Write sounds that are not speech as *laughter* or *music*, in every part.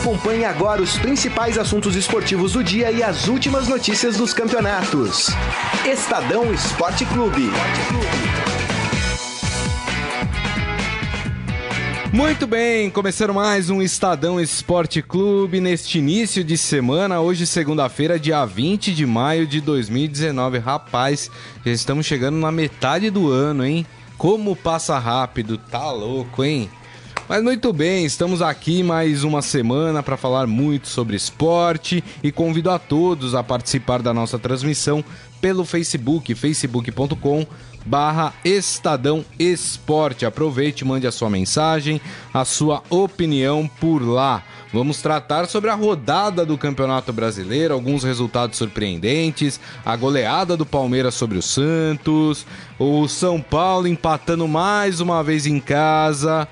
Acompanhe agora os principais assuntos esportivos do dia e as últimas notícias dos campeonatos. Estadão Esporte Clube. Muito bem, começando mais um Estadão Esporte Clube neste início de semana, hoje segunda-feira, dia 20 de maio de 2019. Rapaz, já estamos chegando na metade do ano, hein? Como passa rápido, tá louco, hein? Mas muito bem, estamos aqui mais uma semana para falar muito sobre esporte e convido a todos a participar da nossa transmissão pelo Facebook, facebook.com barra Estadão Esporte. Aproveite, mande a sua mensagem, a sua opinião por lá. Vamos tratar sobre a rodada do Campeonato Brasileiro, alguns resultados surpreendentes, a goleada do Palmeiras sobre o Santos, o São Paulo empatando mais uma vez em casa,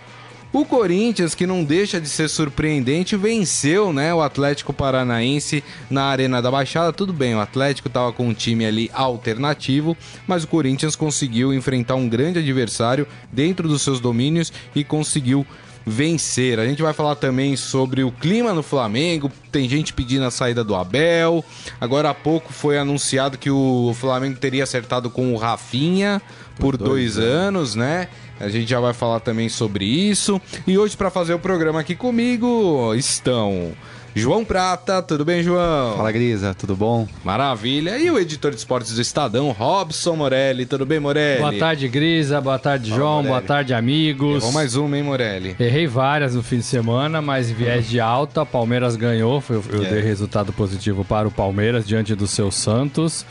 o Corinthians, que não deixa de ser surpreendente, venceu né, o Atlético Paranaense na Arena da Baixada. Tudo bem, o Atlético estava com um time ali alternativo, mas o Corinthians conseguiu enfrentar um grande adversário dentro dos seus domínios e conseguiu vencer. A gente vai falar também sobre o clima no Flamengo. Tem gente pedindo a saída do Abel. Agora há pouco foi anunciado que o Flamengo teria acertado com o Rafinha por, por dois, dois anos, né? A gente já vai falar também sobre isso. E hoje, para fazer o programa aqui comigo, estão. João Prata, tudo bem, João? Fala, Grisa, tudo bom? Maravilha. E o editor de esportes do Estadão, Robson Morelli, tudo bem, Morelli? Boa tarde, Grisa, boa tarde, Fala, João, Morelli. boa tarde, amigos. Errou mais uma, hein, Morelli? Errei várias no fim de semana, mas viés de alta, Palmeiras ganhou, eu, eu é. dei resultado positivo para o Palmeiras diante do seu Santos.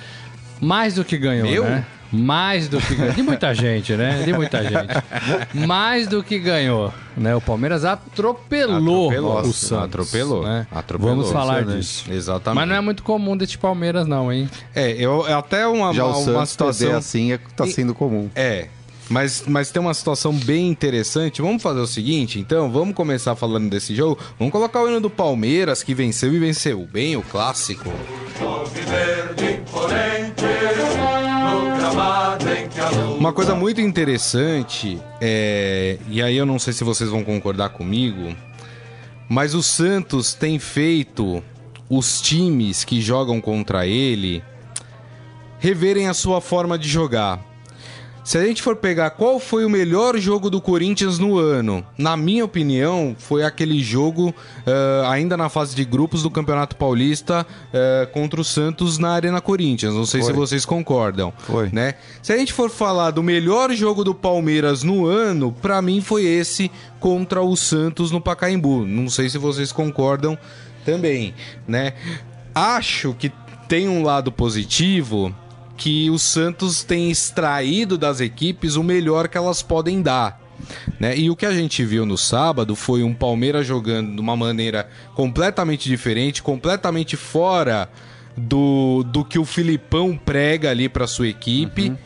Mais do que ganhou, Meu? né? Mais do que ganhou. De muita gente, né? De muita *laughs* gente. Mais do que ganhou. Né? O Palmeiras atropelou, atropelou o Santos. Atropelou. Né? atropelou. Vamos falar disso. Exatamente. Mas não é muito comum desse Palmeiras, não, hein? É, eu até uma, Já uma, o uma situação assim é, tá sendo comum. É. Mas, mas tem uma situação bem interessante. Vamos fazer o seguinte, então, vamos começar falando desse jogo. Vamos colocar o hino do Palmeiras, que venceu e venceu bem o clássico. Verde, uma coisa muito interessante, é, e aí eu não sei se vocês vão concordar comigo, mas o Santos tem feito os times que jogam contra ele reverem a sua forma de jogar. Se a gente for pegar qual foi o melhor jogo do Corinthians no ano, na minha opinião, foi aquele jogo uh, ainda na fase de grupos do Campeonato Paulista uh, contra o Santos na Arena Corinthians. Não sei foi. se vocês concordam. Foi. Né? Se a gente for falar do melhor jogo do Palmeiras no ano, para mim foi esse contra o Santos no Pacaembu. Não sei se vocês concordam também, né? Acho que tem um lado positivo que o Santos tem extraído das equipes o melhor que elas podem dar. Né? E o que a gente viu no sábado foi um Palmeiras jogando de uma maneira completamente diferente, completamente fora do, do que o Filipão prega ali para sua equipe. Uhum.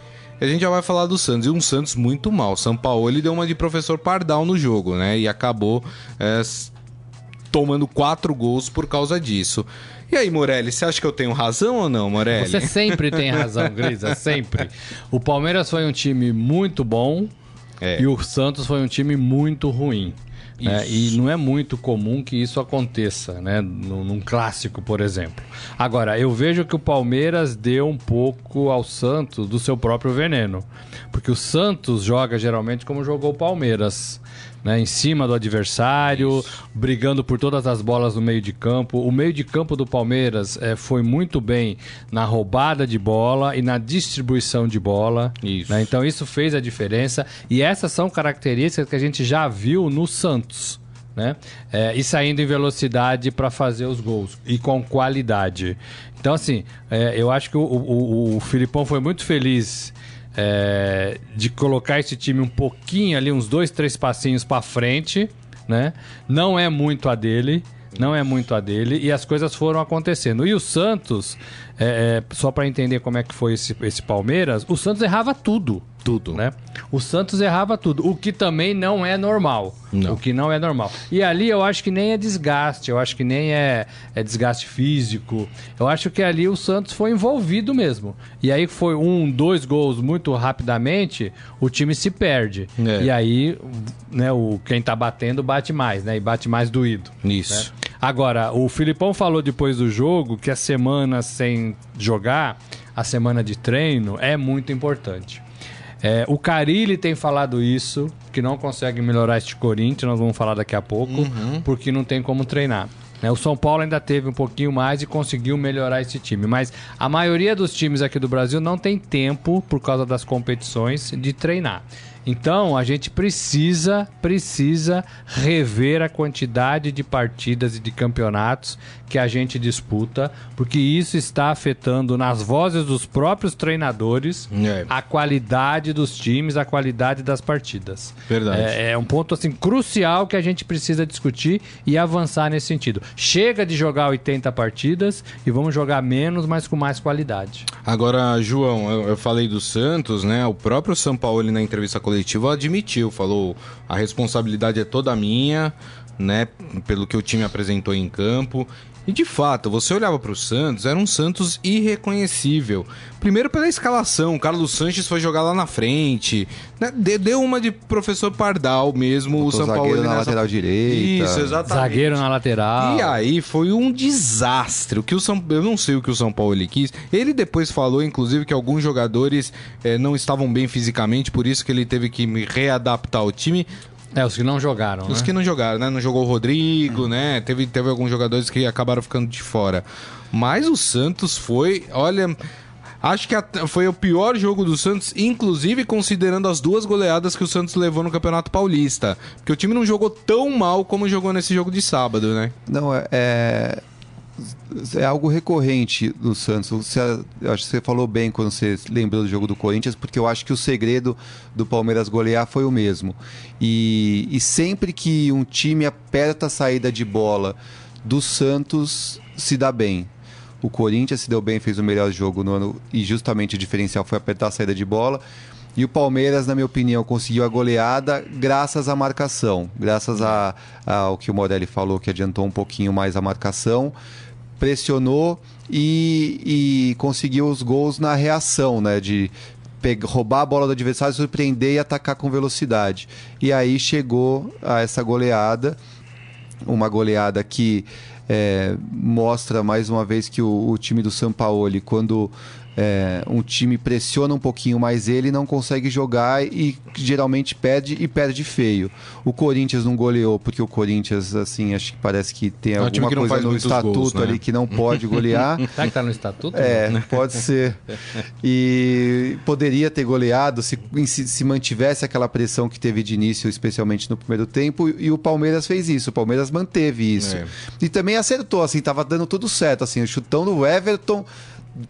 A gente já vai falar do Santos. E um Santos muito mal. São Paulo ele deu uma de professor Pardal no jogo, né? E acabou é, tomando quatro gols por causa disso. E aí, Morelli, você acha que eu tenho razão ou não, Morelli? Você sempre tem razão, Grisa, *laughs* sempre. O Palmeiras foi um time muito bom é. e o Santos foi um time muito ruim. Né? E não é muito comum que isso aconteça, né? Num, num, clássico, por exemplo. Agora, eu vejo que o Palmeiras deu um pouco ao Santos do seu próprio veneno. Porque o Santos joga geralmente como jogou o Palmeiras né, em cima do adversário, Isso. brigando por todas as bolas no meio de campo. O meio de campo do Palmeiras é, foi muito bem na roubada de bola e na distribuição de bola. Isso. Né, então isso fez a diferença. E essas são características que a gente já viu no Santos. Né? É, e saindo em velocidade para fazer os gols e com qualidade. Então, assim, é, eu acho que o, o, o Filipão foi muito feliz é, de colocar esse time um pouquinho ali, uns dois, três passinhos para frente, né? Não é muito a dele, não é muito a dele e as coisas foram acontecendo. E o Santos, é, é, só para entender como é que foi esse, esse Palmeiras, o Santos errava tudo tudo, né? O Santos errava tudo, o que também não é normal. Não. O que não é normal. E ali eu acho que nem é desgaste, eu acho que nem é, é desgaste físico. Eu acho que ali o Santos foi envolvido mesmo. E aí foi um, dois gols muito rapidamente, o time se perde. É. E aí, né, o, quem tá batendo bate mais, né? E bate mais doído. Isso. Né? Agora, o Filipão falou depois do jogo que a semana sem jogar, a semana de treino, é muito importante. É, o Carilli tem falado isso, que não consegue melhorar este Corinthians, nós vamos falar daqui a pouco, uhum. porque não tem como treinar. Né? O São Paulo ainda teve um pouquinho mais e conseguiu melhorar esse time. Mas a maioria dos times aqui do Brasil não tem tempo, por causa das competições, de treinar. Então, a gente precisa, precisa rever a quantidade de partidas e de campeonatos que a gente disputa, porque isso está afetando nas vozes dos próprios treinadores é. a qualidade dos times, a qualidade das partidas. Verdade. É, é, um ponto assim crucial que a gente precisa discutir e avançar nesse sentido. Chega de jogar 80 partidas e vamos jogar menos, mas com mais qualidade. Agora, João, eu, eu falei do Santos, né? O próprio São Paulo na entrevista coletiva admitiu, falou a responsabilidade é toda minha, né? Pelo que o time apresentou em campo. E de fato, você olhava para o Santos, era um Santos irreconhecível. Primeiro pela escalação, Carlos Sanches foi jogar lá na frente, né? deu uma de professor Pardal mesmo, Botou o São Paulo na nessa... lateral direita. Isso, exatamente. Zagueiro na lateral. E aí foi um desastre. O que o São... Eu não sei o que o São Paulo ele quis. Ele depois falou, inclusive, que alguns jogadores eh, não estavam bem fisicamente, por isso que ele teve que readaptar o time. É, os que não jogaram. Os né? que não jogaram, né? Não jogou o Rodrigo, né? Teve, teve alguns jogadores que acabaram ficando de fora. Mas o Santos foi, olha. Acho que foi o pior jogo do Santos, inclusive considerando as duas goleadas que o Santos levou no Campeonato Paulista. Porque o time não jogou tão mal como jogou nesse jogo de sábado, né? Não, é, é algo recorrente no Santos. Você, acho que você falou bem quando você lembrou do jogo do Corinthians, porque eu acho que o segredo do Palmeiras golear foi o mesmo. E, e sempre que um time aperta a saída de bola do Santos, se dá bem. O Corinthians se deu bem, fez o melhor jogo no ano e justamente o diferencial foi apertar a saída de bola. E o Palmeiras, na minha opinião, conseguiu a goleada graças à marcação, graças a, ao que o Morelli falou, que adiantou um pouquinho mais a marcação pressionou e, e conseguiu os gols na reação, né? De pegar, roubar a bola do adversário, surpreender e atacar com velocidade. E aí chegou a essa goleada, uma goleada que é, mostra mais uma vez que o, o time do Sampaoli, quando é, um time pressiona um pouquinho mais ele, não consegue jogar e geralmente perde e perde feio. O Corinthians não goleou porque o Corinthians, assim, acho que parece que tem é um alguma coisa no estatuto gols, né? ali que não pode golear. *laughs* Será que tá no estatuto? É, pode ser. E poderia ter goleado se, se, se mantivesse aquela pressão que teve de início, especialmente no primeiro tempo, e o Palmeiras fez isso. O Palmeiras manteve isso. É. E também acertou, assim, tava dando tudo certo, assim, o chutão do Everton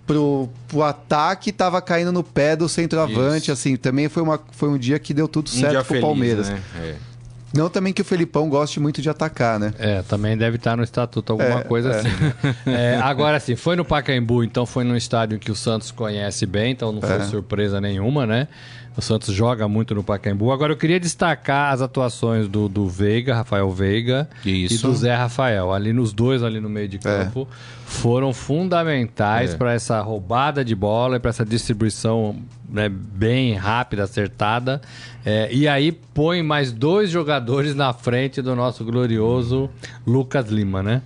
pro, pro ataque tava caindo no pé do centroavante, Isso. assim, também foi, uma, foi um dia que deu tudo um certo pro feliz, Palmeiras. Né? É. Não também que o Felipão goste muito de atacar, né? É, também deve estar no estatuto alguma é, coisa é. assim. *laughs* é, agora sim, foi no Pacaembu, então foi num estádio que o Santos conhece bem, então não foi é. surpresa nenhuma, né? O Santos joga muito no Pacaembu. Agora eu queria destacar as atuações do, do Veiga, Rafael Veiga, Isso. e do Zé Rafael. Ali nos dois, ali no meio de é. campo, é. foram fundamentais é. para essa roubada de bola e para essa distribuição né, bem rápida, acertada. É, e aí põe mais dois jogadores na frente do nosso glorioso Lucas Lima, né?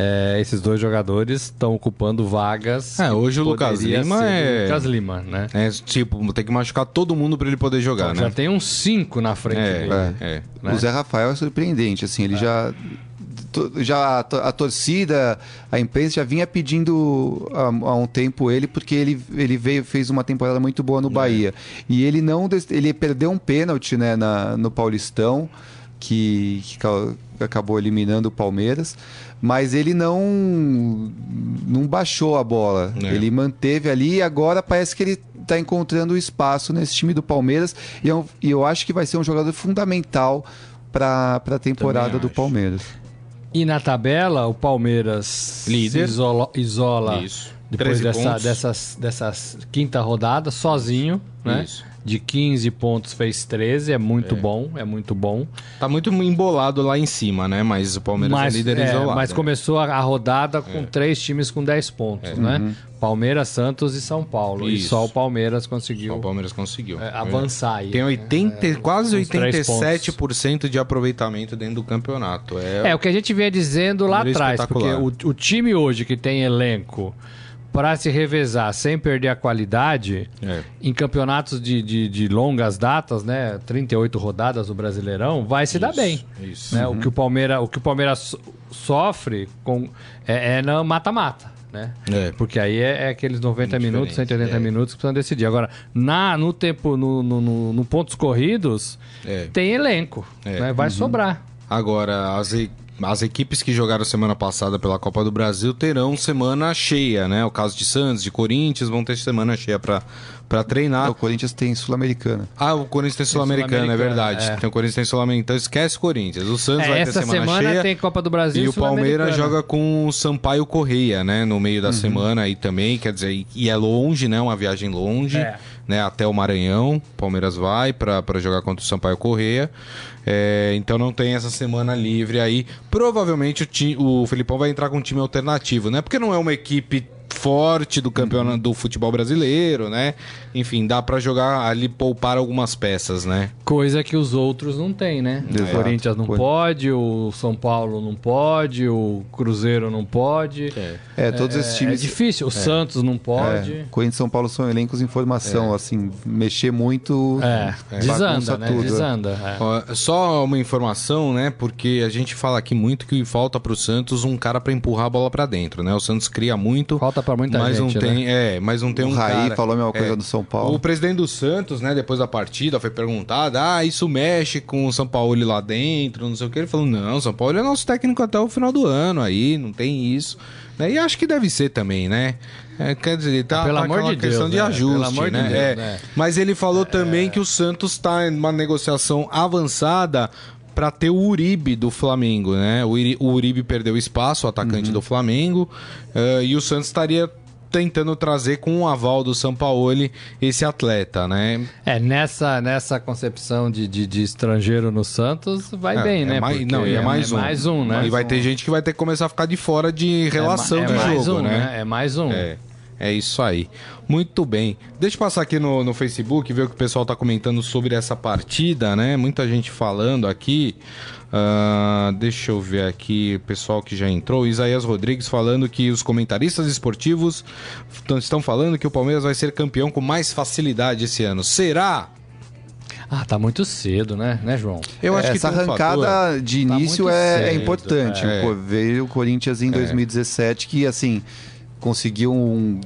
É, esses dois jogadores estão ocupando vagas. É, hoje o Lucas Lima é. Lucas Lima, né? É tipo, tem que machucar todo mundo para ele poder jogar, então, né? Já tem uns cinco na frente é, dele. É, é. Né? O Zé Rafael é surpreendente, assim, ele é. já já a, torcida, a imprensa já vinha pedindo há, um tempo ele porque ele, ele veio fez uma temporada muito boa no é. Bahia e ele não ele perdeu um pênalti né, na, no Paulistão que, que acabou eliminando o Palmeiras mas ele não não baixou a bola. É. Ele manteve ali e agora parece que ele está encontrando espaço nesse time do Palmeiras e eu, é e eu acho que vai ser um jogador fundamental para a temporada do Palmeiras. E na tabela, o Palmeiras líder isola, isola depois dessa, dessas, dessas quinta rodada sozinho, né? Isso. De 15 pontos fez 13, é muito é. bom, é muito bom. Tá muito embolado lá em cima, né? Mas o Palmeiras mas, é líder é, isolado. Mas começou a, rodada com é. três times com 10 pontos, é. né? Uhum. Palmeiras, Santos e São Paulo. Isso. E só o Palmeiras conseguiu. Só o Palmeiras conseguiu. É, avançar aí. Tem 80, né? quase 87% de aproveitamento dentro do campeonato. É, é o que a gente vinha dizendo lá atrás, porque o, o time hoje que tem elenco para se revezar sem perder a qualidade é. em campeonatos de, de, de, longas datas, né? 38 rodadas do Brasileirão, vai se isso, dar bem. Isso. Né? Uhum. O, que o, Palmeiras, o que o Palmeiras sofre com, é, é no mata-mata. Né? É. Porque aí é, é aqueles 90 minutos, 180 é. minutos que precisam decidir. Agora, na, no tempo, no, no, no, no pontos corridos, é. tem elenco. Né? Vai uhum. sobrar. Agora, as as equipes que jogaram semana passada pela Copa do Brasil terão semana cheia, né? O caso de Santos, de Corinthians, vão ter semana cheia para para treinar. Não, o Corinthians tem Sul-Americana. Ah, o Corinthians tem Sul-Americana, Sul é verdade. É. Tem o Corinthians tem Sul-Americana. Então esquece o Corinthians. O Santos é, vai ter semana, semana cheia. tem Copa do Brasil e o Palmeiras joga com o Sampaio Correia, né? No meio da uhum. semana aí também. Quer dizer, e é longe, né? Uma viagem longe. É. Né, até o Maranhão, o Palmeiras vai para jogar contra o Sampaio Correia. É, então não tem essa semana livre aí. Provavelmente o, ti, o Felipão vai entrar com um time alternativo, né? Porque não é uma equipe forte do campeonato uhum. do futebol brasileiro, né? Enfim, dá para jogar ali poupar algumas peças, né? Coisa que os outros não têm, né? Exato. O Corinthians não pode, o São Paulo não pode, o Cruzeiro não pode. É, é todos esses é, times. É difícil. O é. Santos não pode. É. Corinthians e São Paulo são elencos em formação, é. assim, mexer muito. É, desanda, né? Tudo. Desanda. Só uma informação, né? Porque a gente fala aqui muito que falta pro Santos um cara para empurrar a bola para dentro, né? O Santos cria muito. Falta para muita mas gente. Não tem, né? É, mas não tem o um. O Raí cara, falou a mesma coisa é, do São Paulo. O presidente do Santos, né, depois da partida, foi perguntado: ah, isso mexe com o São Paulo lá dentro, não sei o que. Ele falou: não, o São Paulo é nosso técnico até o final do ano aí, não tem isso. Né? E acho que deve ser também, né? É, quer dizer, tá, Pelo tá amor de questão Deus, de né? ajuste, né? De Deus, é. né? Mas ele falou é... também que o Santos está em uma negociação avançada para ter o Uribe do Flamengo, né? O Uribe perdeu espaço, o atacante uhum. do Flamengo, uh, e o Santos estaria tentando trazer com o aval do Sampaoli esse atleta, né? É, nessa, nessa concepção de, de, de estrangeiro no Santos, vai é, bem, é né? Mais, não, e é mais, é um. mais um, né? E vai ter gente que vai ter que começar a ficar de fora de relação é, de jogo, um, né? né? É mais um. É. É isso aí. Muito bem. Deixa eu passar aqui no, no Facebook, ver o que o pessoal está comentando sobre essa partida, né? Muita gente falando aqui. Uh, deixa eu ver aqui o pessoal que já entrou. Isaías Rodrigues falando que os comentaristas esportivos estão falando que o Palmeiras vai ser campeão com mais facilidade esse ano. Será? Ah, tá muito cedo, né, né, João? Eu acho Essa que arrancada fator... de tá início tá é, é, importante. É. Veio o Corinthians em é. 2017 que assim conseguiu um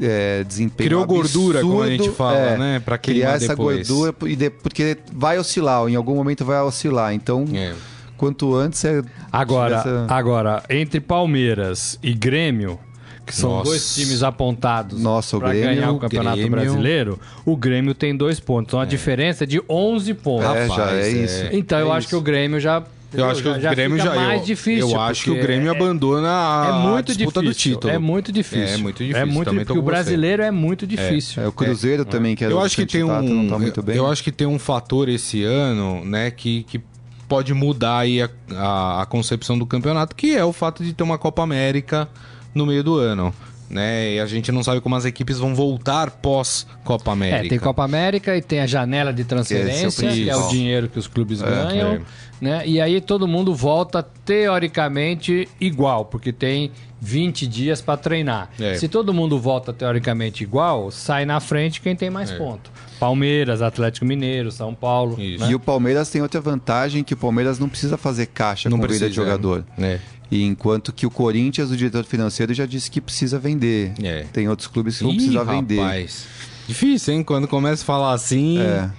é, desempenho Criou absurdo, gordura, como a gente fala, é, né? Para criar essa depois. gordura, e porque vai oscilar, em algum momento vai oscilar. Então, é. quanto antes é. Agora, essa... agora, entre Palmeiras e Grêmio, que são Nossa. dois times apontados para ganhar o Campeonato Grêmio. Brasileiro, o Grêmio tem dois pontos. Então a é. diferença é de 11 pontos. É, Rapaz, já é, isso. Então é eu isso. acho que o Grêmio já eu acho que o Grêmio já mais eu, difícil. Eu acho que o Grêmio é, abandona a, é muito disputa difícil, do título. É muito difícil. É muito difícil. É muito difícil, porque o brasileiro é muito difícil. É, é o Cruzeiro é. também que é eu acho que tem um, tá muito bem. Eu acho que tem um fator esse ano, né, que, que pode mudar aí a, a, a concepção do campeonato, que é o fato de ter uma Copa América no meio do ano né? E a gente não sabe como as equipes vão voltar pós Copa América. É, tem Copa América e tem a janela de transferência, que é o dinheiro que os clubes é, ganham, é. né? E aí todo mundo volta teoricamente igual, porque tem 20 dias para treinar. É. Se todo mundo volta teoricamente igual, sai na frente quem tem mais é. ponto. Palmeiras, Atlético Mineiro, São Paulo. Né? E o Palmeiras tem outra vantagem que o Palmeiras não precisa fazer caixa não com precisa, de jogador. É. E enquanto que o Corinthians, o diretor financeiro, já disse que precisa vender. É. Tem outros clubes que vão precisar vender. Rapaz. Difícil, hein? Quando começa a falar assim. É.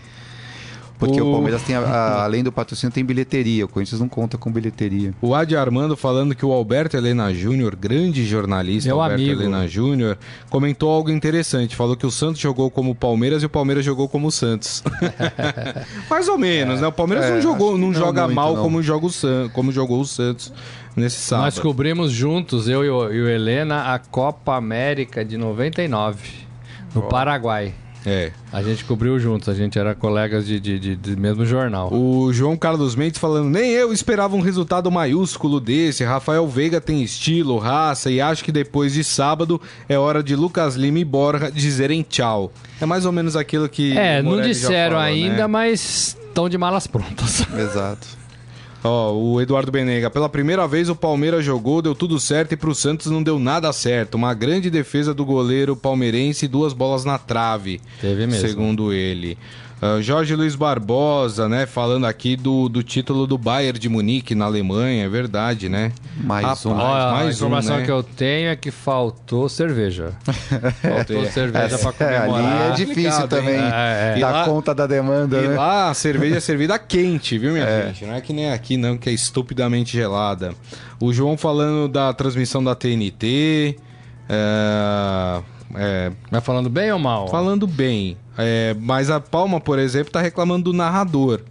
Porque o, o Palmeiras tem, a, a, *laughs* além do patrocínio, tem bilheteria. O Corinthians não conta com bilheteria. O Adi Armando falando que o Alberto Helena Júnior, grande jornalista, Meu Alberto amigo. Helena Júnior, comentou algo interessante. Falou que o Santos jogou como o Palmeiras e o Palmeiras jogou como o Santos. *laughs* *laughs* Mais ou menos, é, né? O Palmeiras é, não jogou, não, não joga muito, mal não. Como, joga o San, como jogou o Santos nesse sábado. Nós cobrimos juntos, eu e o, e o Helena, a Copa América de 99, no oh. Paraguai. É. A gente cobriu juntos, a gente era colegas de, de, de, de, mesmo jornal. O João Carlos Mendes falando, nem eu esperava um resultado maiúsculo desse. Rafael Veiga tem estilo, raça e acho que depois de sábado é hora de Lucas Lima e Borja dizerem tchau. É mais ou menos aquilo que. É, não disseram falou, ainda, né? mas estão de malas prontas. Exato. Ó, o Eduardo Benega. Pela primeira vez o Palmeiras jogou, deu tudo certo e pro Santos não deu nada certo. Uma grande defesa do goleiro palmeirense e duas bolas na trave. Teve mesmo. Segundo ele. Uh, Jorge Luiz Barbosa, né, falando aqui do, do título do Bayern de Munique na Alemanha, é verdade, né? Mais Rapaz, um. mais a informação um, né? que eu tenho é que faltou cerveja. *laughs* faltou cerveja para comemorar. Ali é difícil também é, é. dar lá, conta da demanda, e né? lá a cerveja é servida quente, viu, minha *laughs* é. gente? Não é que nem aqui não, que é estupidamente gelada. O João falando da transmissão da TNT... É... É, Mas falando bem ou mal? Falando bem. É, mas a Palma, por exemplo, tá reclamando do narrador.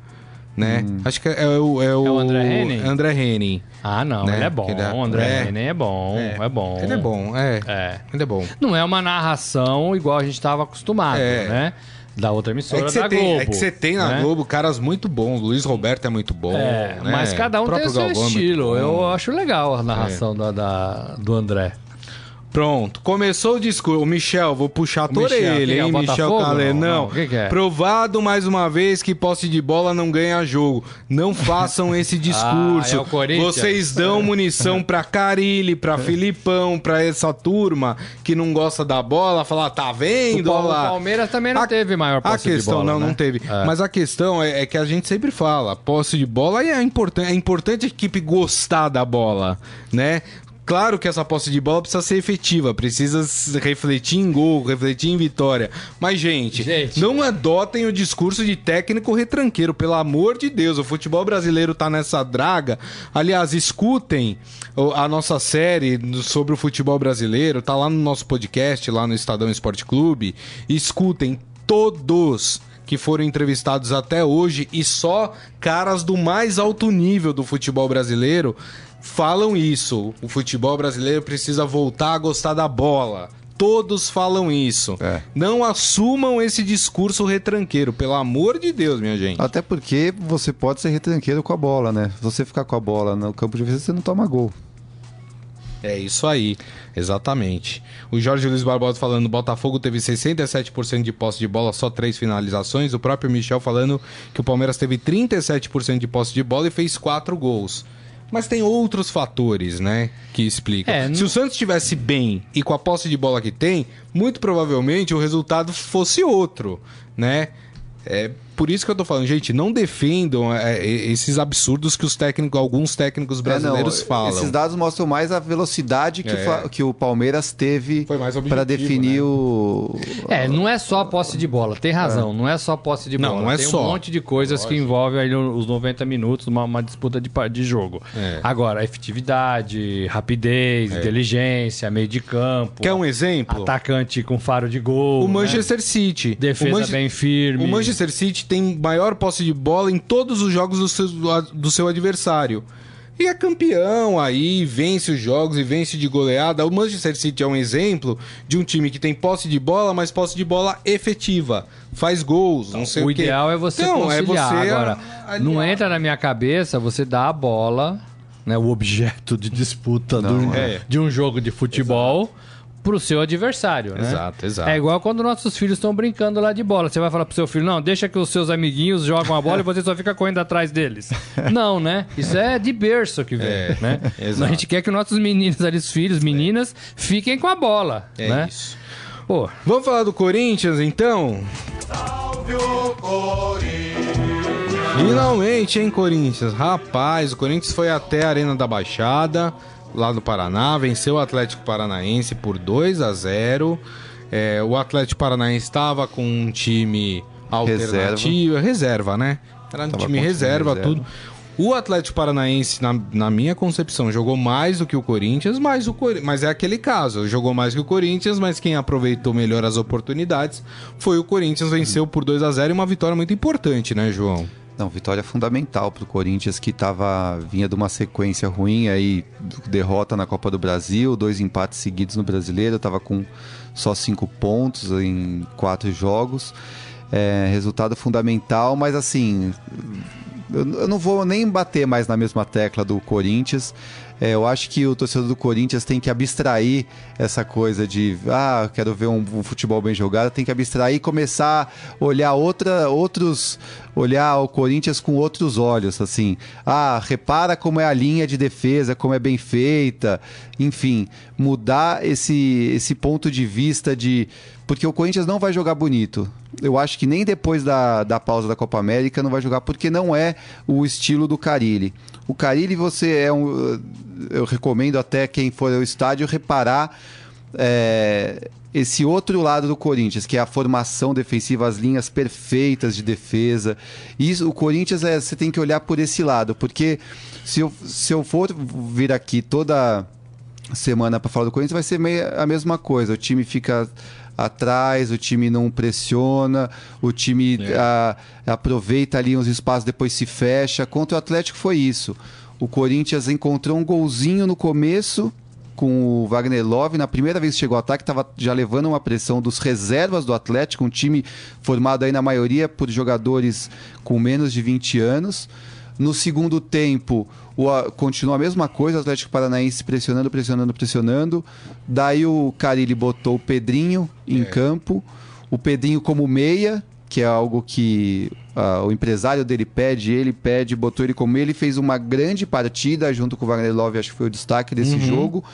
Né? Hum. Acho que é, o, é, o, é o André Henning. André Henning. Ah, não, né? ele é bom. Ele é, o André é, Henning é bom, é, é, bom. Ele é bom, é. é. Ele é bom. Não é uma narração igual a gente estava acostumado, é. né? Da outra emissora é da tem, Globo. É que você tem na né? Globo caras muito bons. Luiz Roberto é muito bom. É, né? Mas cada um tem o seu Galvão estilo. Eu acho legal a narração da, da, do André. Pronto, começou o discurso. O Michel, vou puxar a tua orelha, hein, Michel Calé. Não, não. Que que é? provado mais uma vez que posse de bola não ganha jogo. Não *laughs* façam esse discurso. ah, é Vocês dão munição pra Carilli, pra *laughs* Filipão, pra essa turma que não gosta da bola, falar, tá vendo? O, lá. o Palmeiras também não a, teve maior posse a questão, de bola. Não, né? não teve. É. Mas a questão é, é, que a gente sempre fala, posse de bola é, importante, é importante a equipe gostar da bola, né? Claro que essa posse de bola precisa ser efetiva, precisa refletir em gol, refletir em vitória. Mas, gente, gente, não adotem o discurso de técnico retranqueiro, pelo amor de Deus. O futebol brasileiro tá nessa draga. Aliás, escutem a nossa série sobre o futebol brasileiro, tá lá no nosso podcast, lá no Estadão Esporte Clube. Escutem todos que foram entrevistados até hoje e só caras do mais alto nível do futebol brasileiro falam isso. O futebol brasileiro precisa voltar a gostar da bola. Todos falam isso. É. Não assumam esse discurso retranqueiro, pelo amor de Deus, minha gente. Até porque você pode ser retranqueiro com a bola, né? Se você ficar com a bola no campo de defesa, você não toma gol. É isso aí, exatamente. O Jorge Luiz Barbosa falando: Botafogo teve 67% de posse de bola, só três finalizações. O próprio Michel falando que o Palmeiras teve 37% de posse de bola e fez quatro gols. Mas tem outros fatores, né, que explicam. É, Se não... o Santos estivesse bem e com a posse de bola que tem, muito provavelmente o resultado fosse outro, né? É, por isso que eu tô falando, gente, não defendam é, esses absurdos que os técnicos, alguns técnicos brasileiros é, não, falam. Esses dados mostram mais a velocidade que, é. o, que o Palmeiras teve para definir né? o. É, não é só a posse de bola, tem razão, é. não é só a posse de bola. Não, não é tem só. um monte de coisas Lógico. que envolvem aí os 90 minutos, uma, uma disputa de, de jogo. É. Agora, efetividade, rapidez, é. inteligência, meio de campo. Quer um exemplo? Atacante com faro de gol. O Manchester né? City. Defesa bem firme. O Manchester City tem maior posse de bola em todos os jogos do seu, do seu adversário. E é campeão aí, vence os jogos e vence de goleada. O Manchester City é um exemplo de um time que tem posse de bola, mas posse de bola efetiva. Faz gols, não sei o, o ideal é você então, conciliar. É você Agora, aliar. não entra na minha cabeça você dá a bola, né, o objeto de disputa não, do, é. de um jogo de futebol. Exato pro seu adversário, né? Exato, exato. É igual quando nossos filhos estão brincando lá de bola. Você vai falar pro seu filho, não, deixa que os seus amiguinhos jogam a bola e você só fica correndo atrás deles. *laughs* não, né? Isso é de berço que vem, é, né? *laughs* Exato. A gente quer que os nossos meninos ali, os filhos, meninas, fiquem com a bola, é né? isso. Pô. Vamos falar do Corinthians, então? Salve o Corinthians! Finalmente, hein, Corinthians? Rapaz, o Corinthians foi até a Arena da Baixada lá no Paraná, venceu o Atlético Paranaense por 2 a 0. É, o Atlético Paranaense estava com um time alternativo, reserva, reserva né? Era um tava time reserva, reserva, tudo. O Atlético Paranaense, na, na, minha concepção, jogou mais do que o Corinthians, mas, o, mas é aquele caso. Jogou mais que o Corinthians, mas quem aproveitou melhor as oportunidades foi o Corinthians, venceu por 2 a 0 e uma vitória muito importante, né, João? Não, vitória fundamental para o Corinthians que tava, vinha de uma sequência ruim aí, derrota na Copa do Brasil, dois empates seguidos no Brasileiro, estava com só cinco pontos em quatro jogos. É, resultado fundamental, mas assim, eu, eu não vou nem bater mais na mesma tecla do Corinthians. É, eu acho que o torcedor do Corinthians tem que abstrair essa coisa de, ah, quero ver um, um futebol bem jogado, tem que abstrair e começar a olhar outra, outros, olhar o Corinthians com outros olhos, assim. Ah, repara como é a linha de defesa, como é bem feita, enfim, mudar esse, esse ponto de vista de. Porque o Corinthians não vai jogar bonito. Eu acho que nem depois da, da pausa da Copa América não vai jogar, porque não é o estilo do Carilli. O Carilli, você é um. Eu recomendo até quem for ao estádio reparar. É, esse outro lado do Corinthians, que é a formação defensiva, as linhas perfeitas de defesa. Isso, o Corinthians é, você tem que olhar por esse lado, porque se eu, se eu for vir aqui toda semana para falar do Corinthians, vai ser meio a mesma coisa. O time fica atrás, o time não pressiona, o time é. a, aproveita ali uns espaços, depois se fecha. Contra o Atlético foi isso. O Corinthians encontrou um golzinho no começo com o Wagner Love. Na primeira vez que chegou ao ataque, estava já levando uma pressão dos reservas do Atlético, um time formado aí na maioria por jogadores com menos de 20 anos. No segundo tempo, o, continua a mesma coisa, o Atlético Paranaense pressionando, pressionando, pressionando. Daí o Carilli botou o Pedrinho em é. campo. O Pedrinho como meia, que é algo que uh, o empresário dele pede, ele pede, botou ele como meia. Ele fez uma grande partida junto com o Wagner Love, acho que foi o destaque desse uhum. jogo.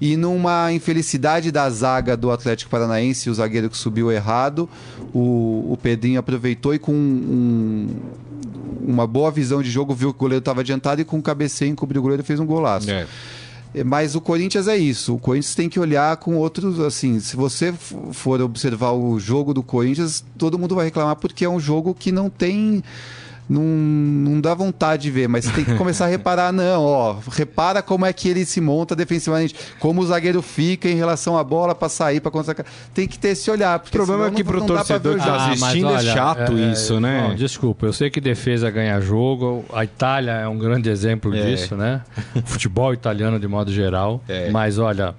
E numa infelicidade da zaga do Atlético Paranaense, o zagueiro que subiu errado, o, o Pedrinho aproveitou e com um, uma boa visão de jogo, viu que o goleiro estava adiantado e com o cabeceio encobriu o goleiro fez um golaço. É. Mas o Corinthians é isso. O Corinthians tem que olhar com outros. Assim, se você for observar o jogo do Corinthians, todo mundo vai reclamar porque é um jogo que não tem não, não dá vontade de ver, mas tem que começar a reparar, *laughs* não, ó, repara como é que ele se monta defensivamente, como o zagueiro fica em relação à bola para sair, para contra Tem que ter esse olhar. O problema é que pro torcedor que tá assistindo ah, olha, é chato é, isso, né? Não, desculpa, eu sei que defesa ganha jogo, a Itália é um grande exemplo é. disso, né? O futebol italiano de modo geral, é. mas olha,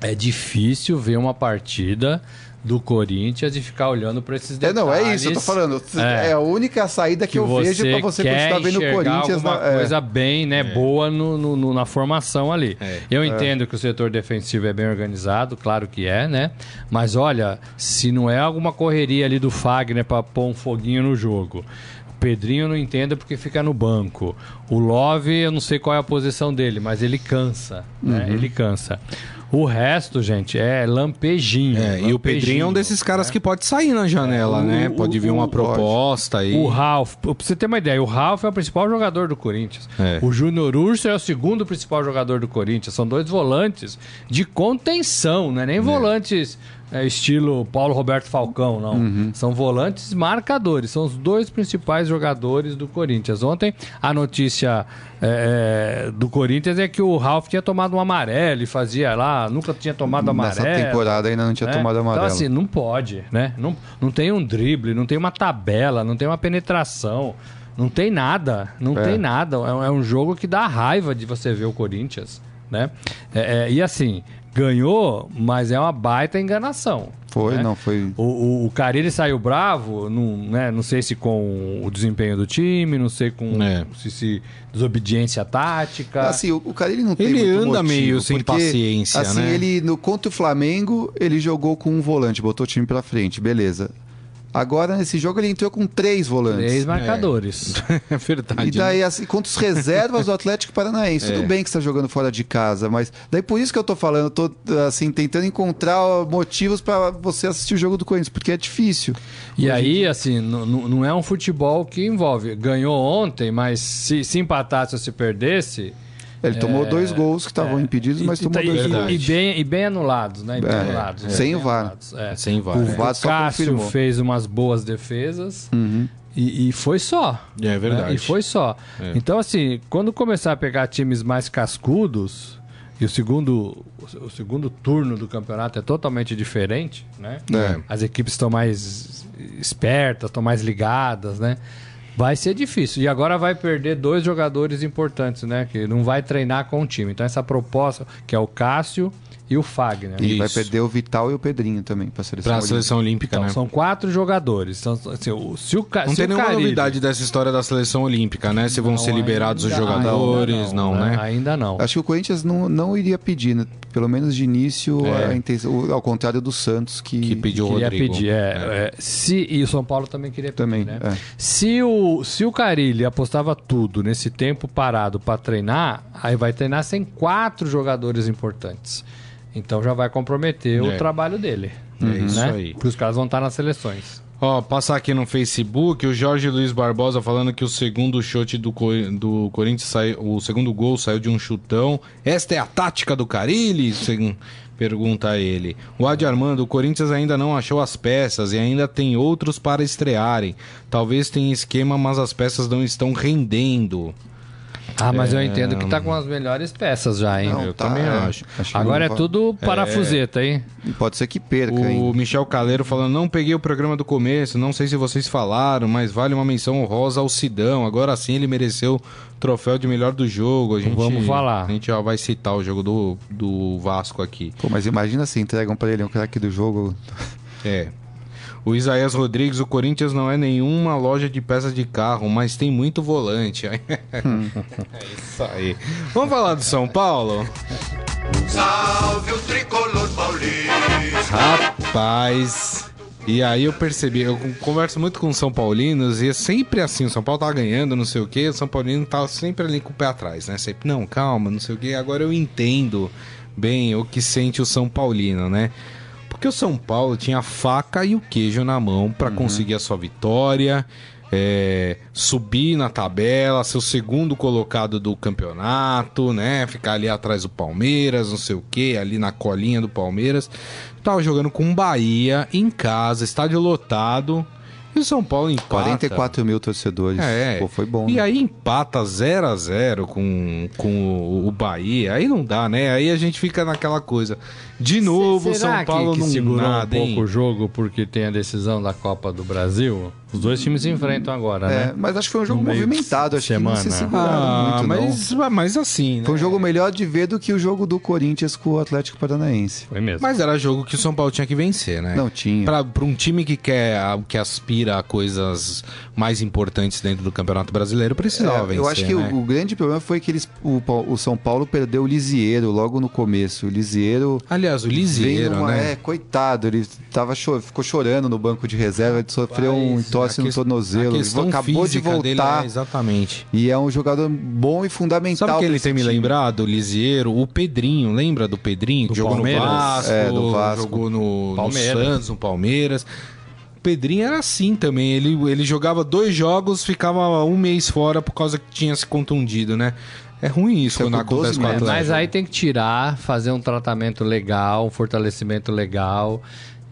é difícil ver uma partida do Corinthians e ficar olhando para esses detalhes. É, não, é isso, eu tô falando. É, é a única saída que, que eu vejo para você continuar vendo o Corinthians. Uma na, é. coisa bem, né, é. boa no, no, na formação ali. É. Eu é. entendo que o setor defensivo é bem organizado, claro que é, né? Mas olha, se não é alguma correria ali do Fagner para pôr um foguinho no jogo. O Pedrinho não entenda porque fica no banco. O Love, eu não sei qual é a posição dele, mas ele cansa. Né? Uhum. Ele cansa. O resto, gente, é lampejinho. É, lampejinho, e o Pedrinho é um desses caras né? que pode sair na janela, é, né? O, pode vir uma proposta aí. O Ralf, pra você ter uma ideia, o Ralf é o principal jogador do Corinthians. É. O Júnior Urso é o segundo principal jogador do Corinthians. São dois volantes de contenção, não é nem é. volantes é, estilo Paulo Roberto Falcão, não. Uhum. São volantes marcadores, são os dois principais jogadores do Corinthians. Ontem a notícia é, é, do Corinthians é que o Ralf tinha tomado um amarelo e fazia lá, nunca tinha tomado amarelo. Nessa temporada ainda não tinha né? tomado amarelo. Então assim, não pode, né? Não, não tem um drible, não tem uma tabela, não tem uma penetração. Não tem nada, não é. tem nada. É, é, um jogo que dá raiva de você ver o Corinthians, né? É, é, e assim, ganhou, mas é uma baita enganação. Foi, né? não, foi. O, o, o Carilli saiu bravo, não, né, não sei se com o desempenho do time, não sei com é. se, se desobediência tática. Assim, o, o Carilli não tem Ele anda motivo, meio sem porque, paciência, assim, né? ele no contra o Flamengo, ele jogou com um volante, botou o time pra frente, beleza. Agora, nesse jogo, ele entrou com três volantes. Três marcadores. É, *laughs* é verdade. E daí, né? assim, contra os reservas do Atlético Paranaense. *laughs* É. Tudo bem que você está jogando fora de casa, mas daí por isso que eu tô falando, tô assim, tentando encontrar motivos para você assistir o jogo do Corinthians, porque é difícil. E aí, assim, não é um futebol que envolve. Ganhou ontem, mas se, se empatasse ou se perdesse ele tomou dois é, gols que estavam é, impedidos, mas e, tomou dois gols. E bem, e bem anulados, né? Bem anulados. Sem o VAR. Sem VAR. O VAR o Cássio fez umas boas defesas. Uhum. E, e, foi só. É verdade. Né? E foi só. É. Então, assim, quando começar a pegar times mais cascudos, e o segundo, o segundo turno do campeonato é totalmente diferente, né? É. As equipes estão mais espertas, estão mais ligadas, né? Vai ser difícil. E agora vai perder dois jogadores importantes, né? Que não vai treinar com o time. Então essa proposta, que é o Cássio e o Fagner. E vai perder o Vital e o Pedrinho também para a seleção, pra seleção olímpica. Então, né? São quatro jogadores. Então, assim, o, se o, não se tem o nenhuma Carille... novidade dessa história da seleção olímpica, né? Se vão Não, ser liberados os ainda- jogadores, ainda não, né? Ainda não. Acho que o Corinthians não, não iria pedir, né? pelo menos de início, É. a intenção, ao contrário do Santos, que, Que pediu o Queria Rodrigo. pedir, é, é, se, e o São Paulo também queria pedir, também. né? é. Se o, se o Carilli apostava tudo nesse tempo parado para treinar, aí vai treinar sem quatro jogadores importantes. Então já vai comprometer É. o trabalho dele. É isso né? aí. Porque os caras vão estar nas seleções. Ó, passar aqui no Facebook, o Jorge Luiz Barbosa falando que o segundo chute do, do Corinthians saiu, o segundo gol saiu de um chutão. Esta é a tática do Carilli? Pergunta ele. O Adi Armando, o Corinthians ainda não achou as peças e ainda tem outros para estrearem. Talvez tenha esquema, mas as peças não estão rendendo. Ah, mas eu entendo que tá com as melhores peças já, hein? Não, eu tá, também é. acho. Acho Agora é tudo parafuseta, hein? E Pode ser que perca, O hein? Michel Caleiro falando, não peguei o programa do começo, não sei se vocês falaram, mas vale uma menção honrosa ao Sidão. Agora sim ele mereceu o troféu de melhor do jogo. A gente, Vamos falar. A gente já vai citar o jogo do, do Vasco aqui. Pô, mas imagina se entregam para ele um craque do jogo. É. O Isaías Rodrigues, o Corinthians não é nenhuma loja de peças de carro, mas tem muito volante. *laughs* é isso aí. Vamos falar do São Paulo? Salve o tricolor paulista. Rapaz. E aí eu percebi, eu converso muito com São Paulinos e é sempre assim, o São Paulo tá ganhando, não sei o quê, o São Paulino tá sempre ali com o pé atrás, né? Sempre, não, calma, não sei o quê. Agora eu entendo bem o que sente o São Paulino, né? Porque o São Paulo tinha a faca e o queijo na mão pra conseguir a sua vitória, é, subir na tabela, ser o segundo colocado do campeonato, né? Ficar ali atrás do Palmeiras, não sei o que, ali na colinha do Palmeiras. Tava jogando com o Bahia em casa, estádio lotado. E o São Paulo empata. 44 mil torcedores. É. Pô, foi bom. E né? aí empata 0 a 0 com, com o- o Bahia. Aí não dá, né? Aí a gente fica naquela coisa. De novo, o Será São Paulo que, que não segurou nada, um pouco hein? o jogo porque tem a decisão da Copa do Brasil? Os dois times se enfrentam agora, É, né? mas acho que foi um jogo No movimentado. Acho semana. que não se seguraram Ah, muito, não. mas, mas assim, né? Foi um jogo melhor de ver do que o jogo do Corinthians com o Atlético Paranaense. Foi mesmo. Mas era jogo que o São Paulo tinha que vencer, né? Não tinha. Pra, pra um time que quer, que aspira a coisas mais importantes dentro do Campeonato Brasileiro, precisava É, vencer, eu acho que né? o, o grande problema foi que eles, o, o São Paulo perdeu o Lisieiro logo no começo. O Lisieiro Aliás, o veio Lisieiro, numa- né? É, coitado, ele tava cho- ficou chorando no banco de reserva, ele sofreu um a no tornozelo. Ele acabou de dele voltar é exatamente. e é um jogador bom e fundamental. Sabe quem ele tem me lembrado, o Lisieiro? O Pedrinho, lembra do Pedrinho? Que Do jogou Palmeiras? no Vasco, É, do Vasco. jogou no, no Palmeiras. Santos, no Palmeiras. O Pedrinho era assim também, ele, ele jogava dois jogos, ficava um mês fora por causa que tinha se contundido, né? É ruim isso é quando 12 acontece com o atleta. Mas aí tem que tirar, fazer um tratamento legal, um fortalecimento legal,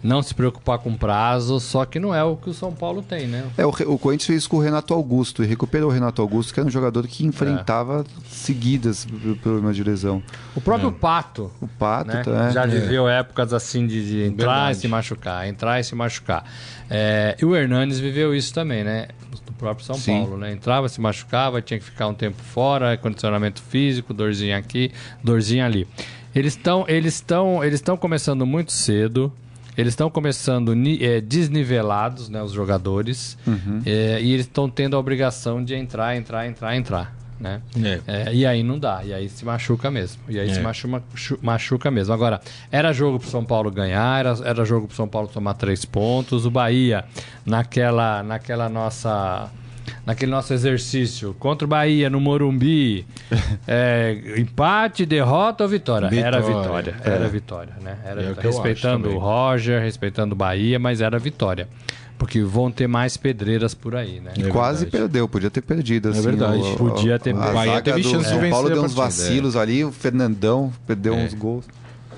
não se preocupar com prazo, só que não é o que o São Paulo tem, né? É, o, o Corinthians fez com o Renato Augusto e recuperou o Renato Augusto, que era um jogador que enfrentava seguidas p- problemas de lesão. O próprio Pato, O Pato, né? tá, é. já viveu épocas assim de, de entrar Verdade. e se machucar, entrar e se machucar. É, e o Hernanes viveu isso também, né? Do próprio São Sim. Paulo, né? Entrava, se machucava, tinha que ficar um tempo fora, condicionamento físico, dorzinha aqui, dorzinha ali. Eles estão eles estão eles estão começando muito cedo. Eles estão começando é, desnivelados, né, os jogadores, É, e eles estão tendo a obrigação de entrar, entrar, entrar, entrar, né? É. É, e aí não dá, e aí se machuca mesmo. E aí É. se machuca, chu- machuca mesmo. Agora, era jogo pro São Paulo ganhar, era, era jogo pro São Paulo tomar três pontos. O Bahia, naquela, naquela nossa. Naquele nosso exercício contra o Bahia no Morumbi, *laughs* é, empate, derrota ou vitória? Era Vitória, vitória, era vitória, né? Era É o vitória. respeitando o Roger, respeitando o Bahia, mas era vitória. Porque vão ter mais pedreiras por aí, né? É Quase verdade. perdeu, podia ter perdido. Assim, verdade. o- Podia ter a perdido. O Bahia teve do chance de São vencer Paulo a deu uns partida, vacilos ali, o Fernandão perdeu É. uns gols.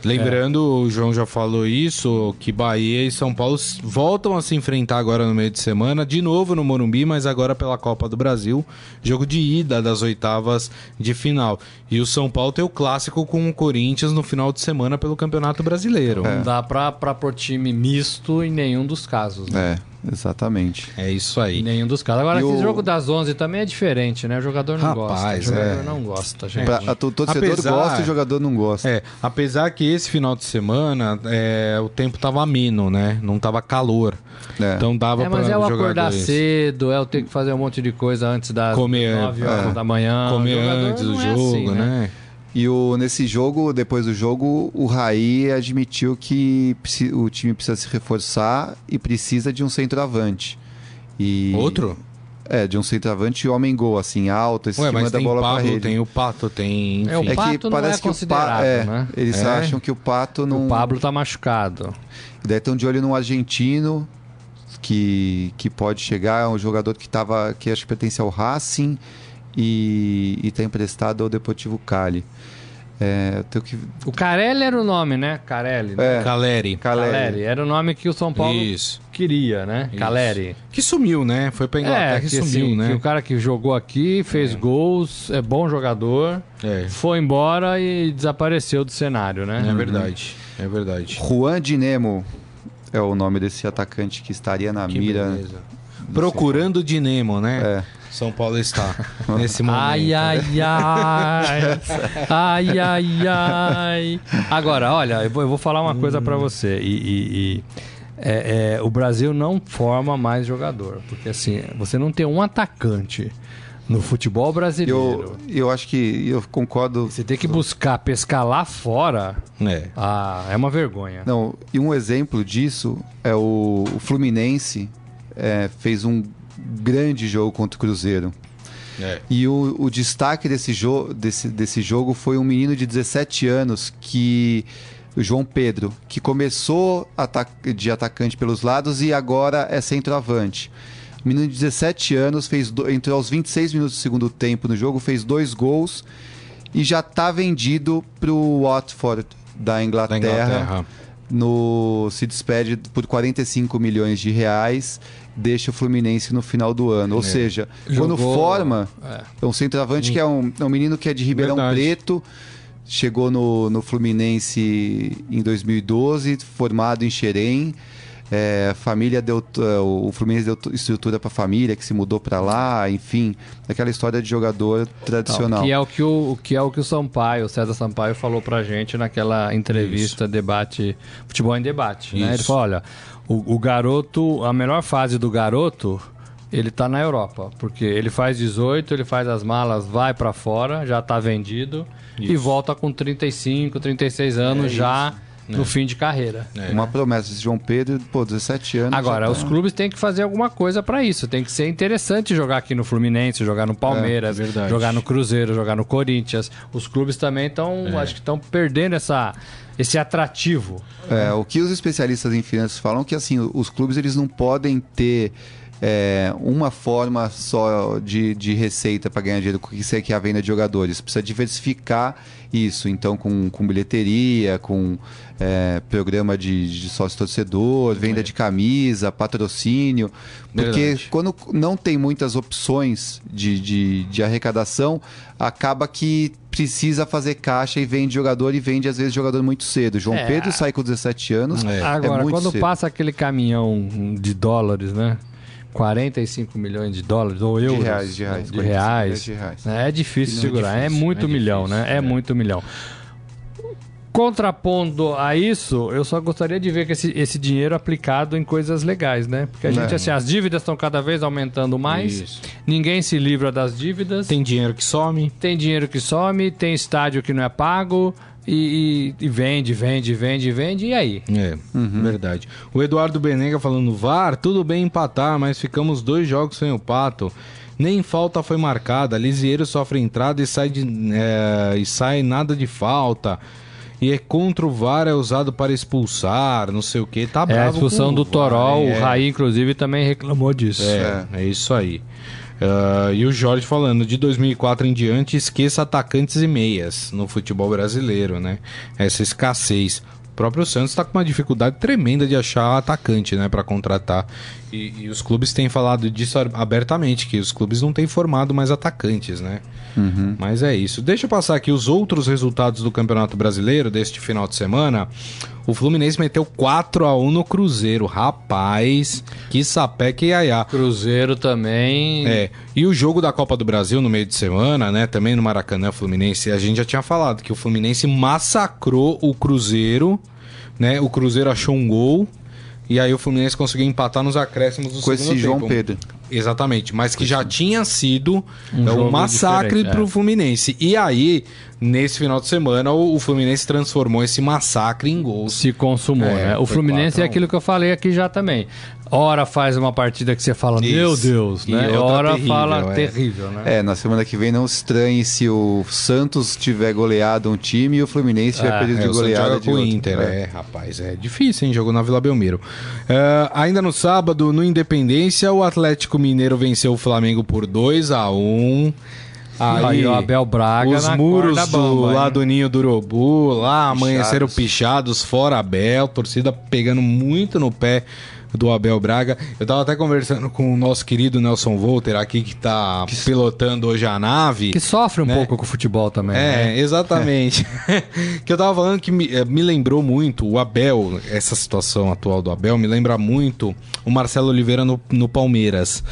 Lembrando, o João já falou isso, que Bahia e São Paulo voltam a se enfrentar agora no meio de semana, de novo no Morumbi, mas agora pela Copa do Brasil, jogo de ida das oitavas de final. E o São Paulo tem o clássico com o Corinthians no final de semana pelo Campeonato Brasileiro. É. Não dá pra, pra pôr time misto em nenhum dos casos. Né? É. Exatamente. É isso aí. Nenhum dos casos. Agora, E esse o- jogo das 11 também é diferente, né? O jogador não gosta. O Rapaz, jogador é. não gosta, gente. Pra, a, o torcedor Apesar- gosta e o jogador não gosta. É, apesar que esse final de semana é, o tempo tava ameno, né? Não tava calor. É. Então dava É, mas pra é o acordar cedo, é o ter que fazer um monte de coisa antes das Comer, 9 horas é. da manhã. comer antes do é jogo, assim, né? E o, nesse jogo, depois do jogo, o Raí admitiu que o time precisa se reforçar e precisa de um centroavante. E, Outro? É, de um centroavante homem-gol, assim, alto, esse Ué, que mas manda a tem bola pra Pablo, rede. tem o Pato, tem. É, o Enfim. Pato não é que o Pa- considerado, é, né? Eles É? acham que o Pato não. O Pablo tá machucado. Daí estão de olho num argentino que, que pode chegar, é um jogador que tava, que acho que pertence ao Racing e está emprestado ao Deportivo Cali. É, eu tenho que. O Carelli era o nome, né? Carelli. né? É, Caleri. Caleri. Caleri. Era o nome que o São Paulo Isso. queria, né? Isso. Caleri. Que sumiu, né? Foi pra Inglaterra É, que, que, sumiu, assim, né? que o cara que jogou aqui, fez gols, é bom jogador, É. foi embora e desapareceu do cenário, né? É verdade. É verdade. Juan Dinemo é o nome desse atacante que estaria na Que mira. beleza. Procurando de Nemo, né? É. São Paulo está nesse momento. Ai, ai, ai. ai, ai, ai. Agora, olha, eu vou, eu vou falar uma coisa pra você. E, e- e, é, é, o Brasil não forma mais jogador. Porque assim, você não tem um atacante no futebol brasileiro. Eu, eu acho que eu concordo. Você tem que buscar pescar lá fora. É. Ah, é uma vergonha. Não, e um exemplo disso é o, o Fluminense é, fez um grande jogo contra o Cruzeiro. É. E o, o destaque desse, jo desse, desse jogo foi um menino de 17 anos que. O João Pedro, que começou de atacante pelos lados e agora é centroavante. O menino de 17 anos fez do- entrou aos 26 minutos do segundo tempo no jogo, fez dois gols e já está vendido para o Watford da Da Inglaterra Inglaterra. No se despede por 45 milhões de reais, deixa o Fluminense no final do ano. Ou É. seja, quando Jogou- forma, É. é um centroavante que é um, é um menino que é de Ribeirão Verdade. Preto, chegou no, no Fluminense em 2012, formado em Xerém. É, família deu t- o Fluminense deu estrutura para a família que se mudou para lá, enfim, aquela história de jogador tradicional. Que é o que o, que é o que o Sampaio, o César Sampaio falou pra gente naquela entrevista debate futebol em debate, né? Ele Isso. falou, olha, o, o garoto, a melhor fase do garoto, ele tá na Europa, porque ele faz 18, ele faz as malas, vai pra fora, já tá vendido e volta com 35, 36 anos já no fim de carreira. É. Uma promessa de João Pedro, pô, 17 anos. Agora, já os tá- clubes têm que fazer alguma coisa pra isso. Tem que ser interessante jogar aqui no Fluminense, jogar no Palmeiras, É, jogar no Cruzeiro, jogar no Corinthians. Os clubes também estão, É. acho que estão perdendo essa, esse atrativo. É, o que os especialistas em finanças falam é que assim, os clubes eles não podem ter é, uma forma só de, de receita para ganhar dinheiro, que isso é que é a venda de jogadores. Precisa diversificar isso, então com, com bilheteria, com é, programa de, de sócio-torcedor, venda de camisa, patrocínio. Porque Verdade. quando não tem muitas opções de, de, de arrecadação, acaba que precisa fazer caixa e vende jogador e vende às vezes jogador muito cedo. João É. Pedro sai com 17 anos. É. Agora, muito quando cedo. passa aquele caminhão de dólares, né? 45 milhões de dólares ou euros. reais, de reais, De 45 reais. milhões de reais. né? É difícil Não é segurar. É, difícil, muito é milhão, difícil, né? É, é. muito milhão. Contrapondo a isso, eu só gostaria de ver que esse, esse dinheiro aplicado em coisas legais, né? Porque a gente, É. assim, as dívidas estão cada vez aumentando mais, Isso. ninguém se livra das dívidas, tem, Tem dinheiro que some. dinheiro que some, tem estádio que não é pago e, e- e vende, vende, vende, vende, e aí? É, verdade. O Eduardo Benega falando, VAR, tudo bem empatar, mas ficamos dois jogos sem o Pato. Nem falta foi marcada. Lisieiro sofre entrada e sai, de, é, e sai nada de falta. E é contra o VAR, é usado para expulsar, não sei o que. Tá É bravo a expulsão do Torol, é. o Raí, inclusive, também reclamou disso. É, é isso aí. Ah, e o Jorge falando, de 2004 em diante, esqueça atacantes e meias no futebol brasileiro, né? Essa escassez. O próprio Santos está com uma dificuldade tremenda de achar atacante, né, para contratar. E, e, os clubes têm falado disso abertamente, que os clubes não têm formado mais atacantes, né? Uhum. Mas é isso. Deixa eu passar aqui os outros resultados do Campeonato Brasileiro deste final de semana. O Fluminense meteu 4 a 1 no Cruzeiro. Rapaz, que sapé que iaiá. Cruzeiro também. É. E o jogo da Copa do Brasil no meio de semana, né? Também no Maracanã Fluminense. A gente já tinha falado que o Fluminense massacrou o Cruzeiro, né? O Cruzeiro achou um gol e aí o Fluminense conseguiu empatar nos acréscimos do Com segundo esse tempo. João Pedro. Exatamente, mas que já tinha sido um, Um jogo massacre diferente, pro é. Fluminense. E aí, nesse final de semana, o, o Fluminense transformou esse massacre em gols. se consumou, É, né? O Fluminense 4 a é 1. aquilo que eu falei aqui já também. Ora faz uma partida que você fala, Isso. meu Deus, E né? outra Ora terrível, fala é. terrível, né? É, na semana que vem não estranhe se o Santos tiver goleado um time e o Fluminense tiver É, perdido É, de goleada de com outro. Inter, É. é. rapaz, é difícil, hein? Jogou na Vila Belmiro. É, ainda no sábado, no Independência, o Atlético Mineiro venceu o Flamengo por 2 a 1 Aí o Abel Braga os muros do, bamba, lá hein? do Ninho do Urubu, lá amanheceram Pichados. pichados, fora Abel, torcida pegando muito no pé do Abel Braga. Eu tava até conversando com o nosso querido Nelson Volter aqui, que tá pilotando hoje a nave. Que sofre um né? pouco com o futebol também. né? É, exatamente. *laughs* que eu tava falando que me, eh, me lembrou muito o Abel, essa situação atual do Abel, me lembra muito o Marcelo Oliveira no, no Palmeiras.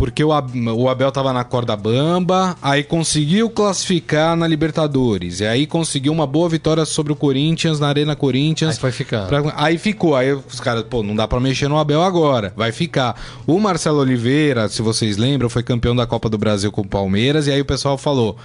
Porque o, Ab- o Abel tava na corda bamba, aí conseguiu classificar na Libertadores. E aí conseguiu uma boa vitória sobre o Corinthians, na Arena Corinthians. Aí foi ficando. Pra- aí ficou. Aí os caras, pô, não dá pra mexer no Abel agora. Vai ficar. O Marcelo Oliveira, se vocês lembram, foi campeão da Copa do Brasil com o Palmeiras. E aí o pessoal falou.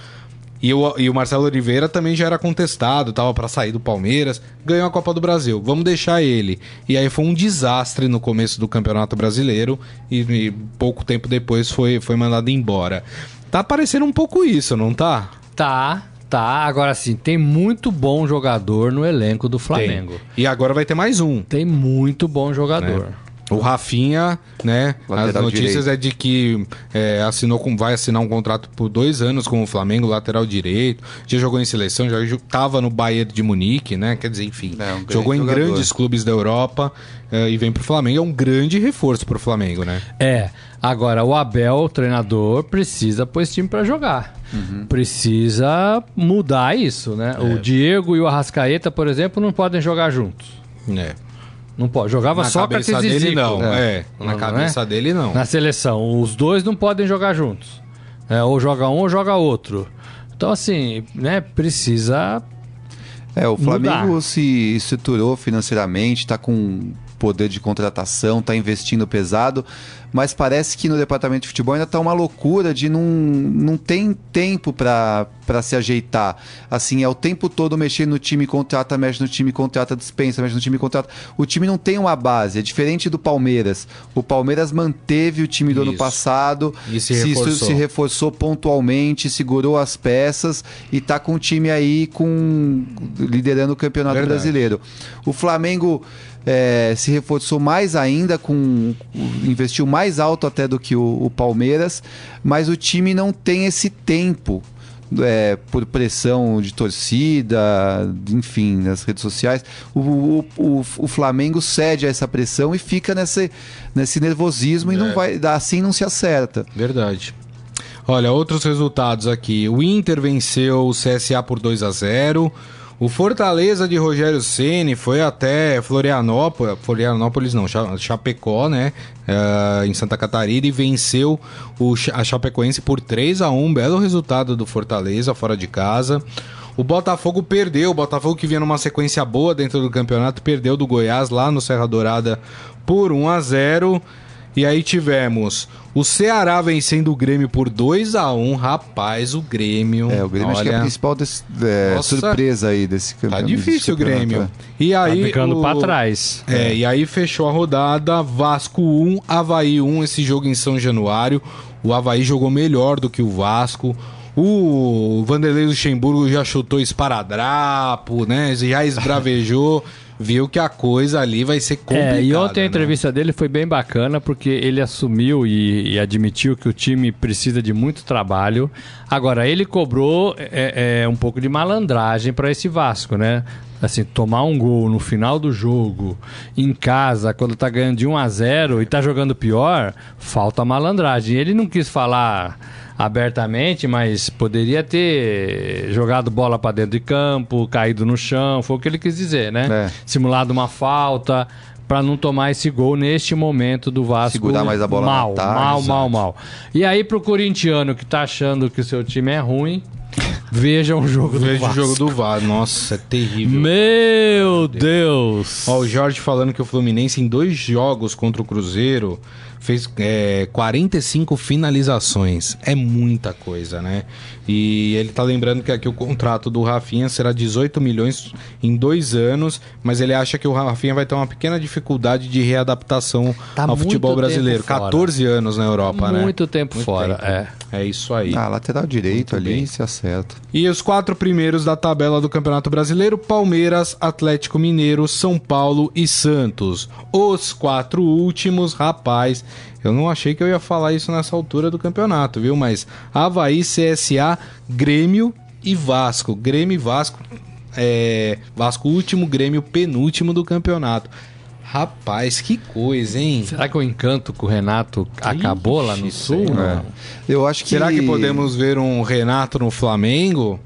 E o, e o Marcelo Oliveira também já era contestado, tava pra sair do Palmeiras, ganhou a Copa do Brasil. Vamos deixar ele. E aí foi um desastre no começo do Campeonato Brasileiro e, e pouco tempo depois foi, foi mandado embora. Tá parecendo um pouco isso, não tá? Tá, tá. Agora sim, tem muito bom jogador no elenco do Flamengo. Tem. E agora vai ter mais um. Tem, muito bom jogador. O Rafinha, né? Lateral as notícias direito. é de que é, assinou com, vai assinar um contrato por dois anos com o Flamengo, lateral direito. Já jogou em seleção, já jo- tava no Bayern de Munique, né? Quer dizer, enfim, É, um jogou em jogador. grandes clubes da Europa é, e vem pro Flamengo. É um grande reforço pro Flamengo, né? É. Agora, o Abel, o treinador, precisa pôr esse time pra jogar. Uhum. Precisa mudar isso, né? É. O Diego e o Arrascaeta, por exemplo, não podem jogar juntos. É. Não pode. Jogava Na Sócrates cabeça dele, Zico. não. É, Não, na não cabeça é? dele, não. Na seleção, os dois não podem jogar juntos. É, ou joga um ou joga outro. Então, assim, né, precisa. É, o Flamengo Mudar. se estruturou financeiramente, está com poder de contratação, está investindo pesado, mas parece que no departamento de futebol ainda está uma loucura de não, não tem tempo para se ajeitar. Assim, é o tempo todo mexendo no time, contrata, mexe no time, contrata, dispensa, mexe no time, contrata. O time não tem uma base, é diferente do Palmeiras. O Palmeiras manteve o time do ano Isso. passado, E se se, reforçou. se reforçou pontualmente, segurou as peças e tá com o time aí com liderando o Campeonato Verdade. Brasileiro. O Flamengo eh, se reforçou mais ainda, com investiu mais alto até do que o, o Palmeiras, mas o time não tem esse tempo. eh, por pressão de torcida, enfim, nas redes sociais, o, o, o, o Flamengo cede a essa pressão e fica nesse, nesse nervosismo e não É. vai, assim não se acerta. Verdade. Olha, outros resultados aqui. O Inter venceu o CSA por 2 a 0 O Fortaleza de Rogério Ceni foi até Florianópolis, Florianópolis não, Cha- Chapecó, né? eh, em Santa Catarina e venceu o, a Chapecoense por 3 a 1 Belo resultado do Fortaleza fora de casa. O Botafogo perdeu, o Botafogo que vinha numa sequência boa dentro do campeonato, perdeu do Goiás lá no Serra Dourada por 1 a 0 e aí tivemos o Ceará vencendo o Grêmio por 2 a 1 Rapaz, o Grêmio. É, o Grêmio acho que é a olha, principal des- é, surpresa aí desse Tá campeonato. difícil o Grêmio. é. E Tá aí. ficando o... pra trás. É, e aí fechou a rodada, Vasco 1, Havaí 1, esse jogo em São Januário. O Havaí jogou melhor do que o Vasco. O Vanderlei Luxemburgo já chutou esparadrapo, né? Já esbravejou, *laughs* viu que a coisa ali vai ser complicada. É, e ontem a né? entrevista dele foi bem bacana porque ele assumiu e, e admitiu que o time precisa de muito trabalho. Agora, ele cobrou é, é, um pouco de malandragem para esse Vasco, né? Assim, tomar um gol no final do jogo, em casa, quando tá ganhando de 1 a 0 e tá jogando pior, falta malandragem. Ele não quis falar abertamente, mas poderia ter jogado bola para dentro de campo, caído no chão, foi o que ele quis dizer, né? É. Simulado uma falta para não tomar esse gol neste momento do Vasco. Segurar mais a bola mal, tarde, mal, exato. mal, mal. E aí pro corintiano que tá achando que o seu time é ruim, veja um jogo do Veja o Vasco. jogo do VAR. Nossa, é terrível. Meu Deus! Ó, o Jorge falando que o Fluminense em dois jogos contra o Cruzeiro fez é, 45 finalizações. É muita coisa, né? E ele tá lembrando que aqui o contrato do Rafinha será 18 milhões em dois anos, mas ele acha que o Rafinha vai ter uma pequena dificuldade de readaptação Tá ao muito futebol brasileiro. fora. 14 anos na Europa, né? Muito tempo fora, tempo. É isso aí. Ah, lateral direito Muito ali bem. se acerta. E os quatro primeiros da tabela do Campeonato Brasileiro: Palmeiras, Atlético Mineiro, São Paulo e Santos. Os quatro últimos, rapaz, eu não achei que eu ia falar isso nessa altura do campeonato, viu? Mas Havaí, CSA, Grêmio e Vasco. Grêmio e Vasco. É, Vasco último, Grêmio penúltimo do campeonato. Rapaz, que coisa, hein? Será que o encanto com o Renato acabou lá no Sul? Não. Eu acho que. Será que podemos ver um Renato no Flamengo?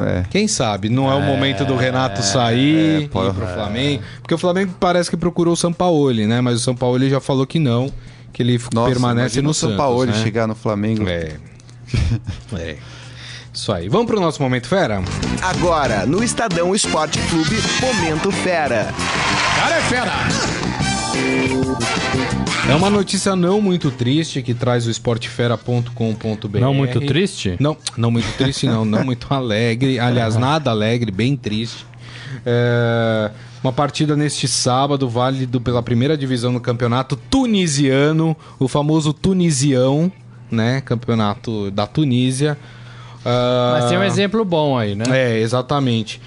É. Quem sabe? Não é, o momento do Renato sair é, pode- ir pro Flamengo. Porque o Flamengo parece que procurou o Sampaoli, né? Mas o Sampaoli já falou que não, que ele Nossa, permanece no o São Paulo né? chegar no Flamengo. É. é. Isso aí. Vamos pro nosso momento fera? Agora, no Estadão Esporte Clube, Momento Fera. Cara é fera! É uma notícia não muito triste que traz o esportefera.com.br. Não muito triste? Não, não muito triste, não. Não muito alegre. Aliás, nada alegre, bem triste. É, uma partida neste sábado, válido pela primeira divisão do campeonato tunisiano, o famoso Tunisião, né? Campeonato da Tunísia. Ah, Mas tem um exemplo bom aí, né? é, exatamente.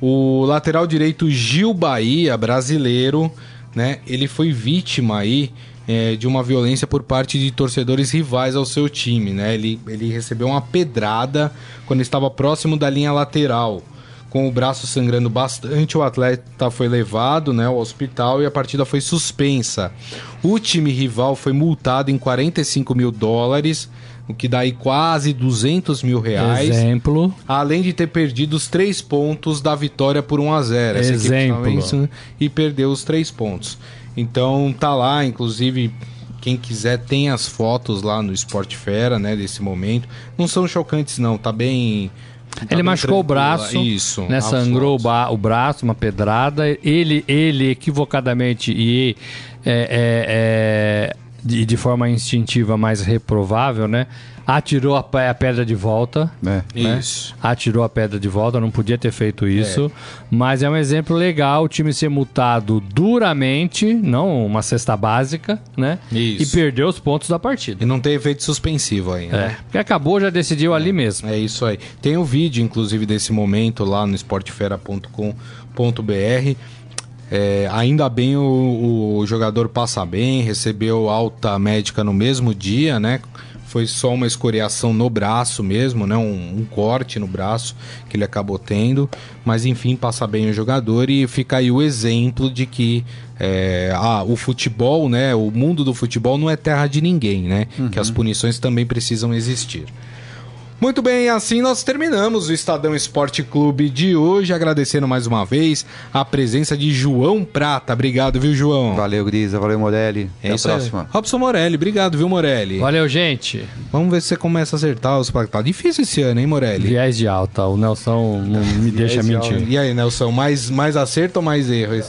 O lateral direito Gil Bahia, brasileiro, né? Ele foi vítima aí é, de uma violência por parte de torcedores rivais ao seu time, né? Ele, ele recebeu uma pedrada quando estava próximo da linha lateral. Com o braço sangrando bastante, o atleta foi levado né, ao hospital e a partida foi suspensa. O time rival foi multado em 45 mil dólares, o que dá aí quase 200 mil reais. Exemplo. Além de ter perdido os três pontos da vitória por 1 a 0 Essa Exemplo. E perdeu os três pontos. Então tá lá, inclusive, quem quiser tem as fotos lá no Esporte Fera, né, desse momento. Não são chocantes, não, tá bem. tá Ele machucou o braço, Isso. né, sangrou o, ba- o braço, uma pedrada. Ele, ele equivocadamente e é, é, é, de, de forma instintiva mais reprovável, né? Atirou a, a pedra de volta. É. né? Isso. Atirou a pedra de volta, não podia ter feito isso. Mas é um exemplo legal o time ser multado duramente, não uma cesta básica, né? Isso. E perder os pontos da partida. E não tem efeito suspensivo ainda. É, porque acabou, já decidiu ali mesmo. É isso aí. Tem o vídeo, inclusive, desse momento lá no esportefera.com.br. É, ainda bem o, o jogador passa bem, recebeu alta médica no mesmo dia, né? Foi só uma escoriação no braço mesmo, né? Um, um corte no braço que ele acabou tendo. Mas enfim, passa bem o jogador e fica aí o exemplo de que é, ah, o futebol, né? O mundo do futebol não é terra de ninguém, né? Que as punições também precisam existir. Muito bem, assim nós terminamos o Estadão Esporte Clube de hoje, agradecendo mais uma vez a presença de João Prata. Obrigado, viu, João? Valeu, Grisa. Valeu, Morelli. Até a isso aí. próxima. Robson Morelli, obrigado, viu, Morelli? Valeu, gente. Vamos ver se você começa a acertar os placados. Tá difícil esse ano, hein, Morelli? Viés de alta. O Nelson não me deixa de mentir. E aí, Nelson, mais, mais acerto ou mais erro?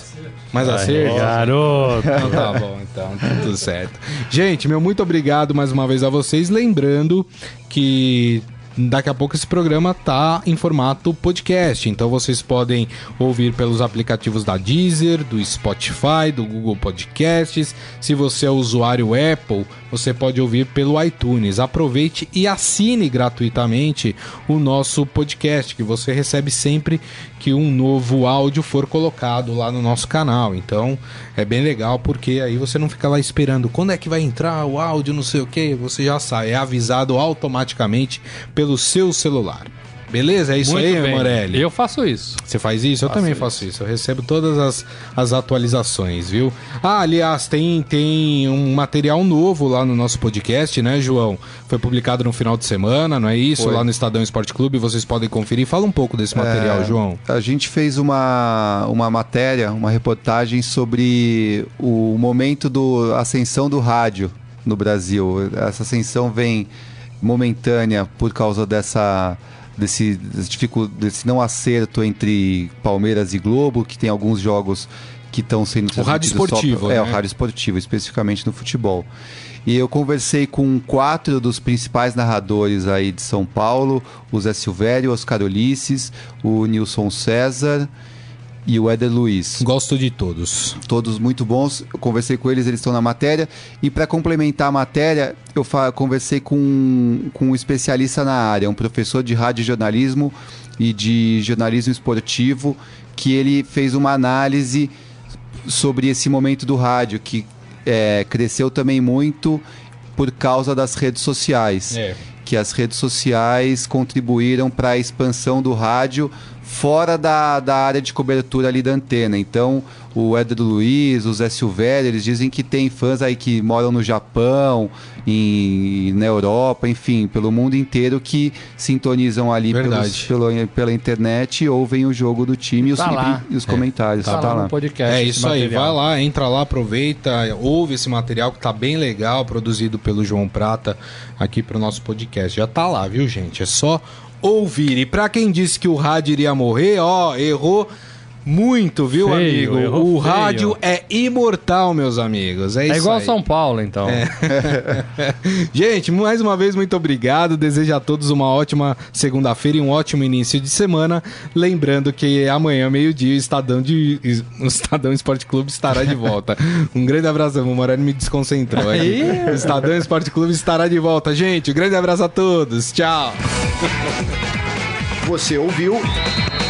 Mais acerto? Garoto. Então tá bom, então, tá tudo certo. Gente, meu muito obrigado mais uma vez a vocês. Lembrando que daqui a pouco esse programa tá em formato podcast. Então vocês podem ouvir pelos aplicativos da Deezer, do Spotify, do Google Podcasts. Se você é usuário Apple, você pode ouvir pelo iTunes. Aproveite e assine gratuitamente o nosso podcast, que você recebe sempre que um novo áudio for colocado lá no nosso canal. Então é bem legal porque aí você não fica lá esperando quando é que vai entrar o áudio, não sei o que, você já sai, é avisado automaticamente pelo seu celular. Beleza? É isso Muito aí, bem. Morelli? Eu faço isso. Você faz isso? Eu também faço isso. Eu recebo todas as, as atualizações, viu? Ah, aliás, tem, tem um material novo lá no nosso podcast, né, João? Foi publicado no final de semana, não é isso? Foi. Lá no Estadão Esporte Clube, vocês podem conferir. Fala um pouco desse material, É, João. A gente fez uma, uma matéria, uma reportagem sobre o momento da ascensão do rádio no Brasil. Essa ascensão vem momentânea por causa dessa desse, desse, desse não acerto entre Palmeiras e Globo, que tem alguns jogos que estão sendo O rádio esportivo, pra- É, né? o rádio esportivo, especificamente no futebol. E eu conversei com quatro dos principais narradores aí de São Paulo, o Zé Silvério, o Oscar Ulisses, o Nilson César e o Éder Luiz. Gosto de todos. Todos muito bons. Eu conversei com eles, eles estão na matéria. E para complementar a matéria, eu conversei com, com um especialista na área, um professor de rádio jornalismo e de jornalismo esportivo, que ele fez uma análise sobre esse momento do rádio, que é, cresceu também muito por causa das redes sociais. É. Que as redes sociais contribuíram para a expansão do rádio fora da, da área de cobertura ali da antena. Então, o Éder Luiz, o Zé Silvério, eles dizem que tem fãs aí que moram no Japão, em, na Europa, enfim, pelo mundo inteiro que sintonizam ali pelos, pelo, pela internet e ouvem o jogo do time e os, Tá lá. e os comentários. Tá, lá no podcast. É isso aí, vai lá, entra lá, aproveita, ouve esse material que tá bem legal, produzido pelo João Prata aqui pro nosso podcast. Já tá lá, viu, gente? É só ouvir. E pra quem disse que o rádio iria morrer, ó, errou muito, viu, Feio, amigo? O feio. rádio é imortal, meus amigos. É, É isso igual aí. São Paulo, então. *laughs* Gente, mais uma vez, muito obrigado. Desejo a todos uma ótima segunda-feira e um ótimo início de semana. Lembrando que amanhã, meio-dia, o Estadão, de... o Estadão Esporte Clube estará de volta. *laughs* Um grande abraço. O Moreno me desconcentrou aqui. O Estadão Esporte Clube estará de volta, gente. Um grande abraço a todos. Tchau. Você ouviu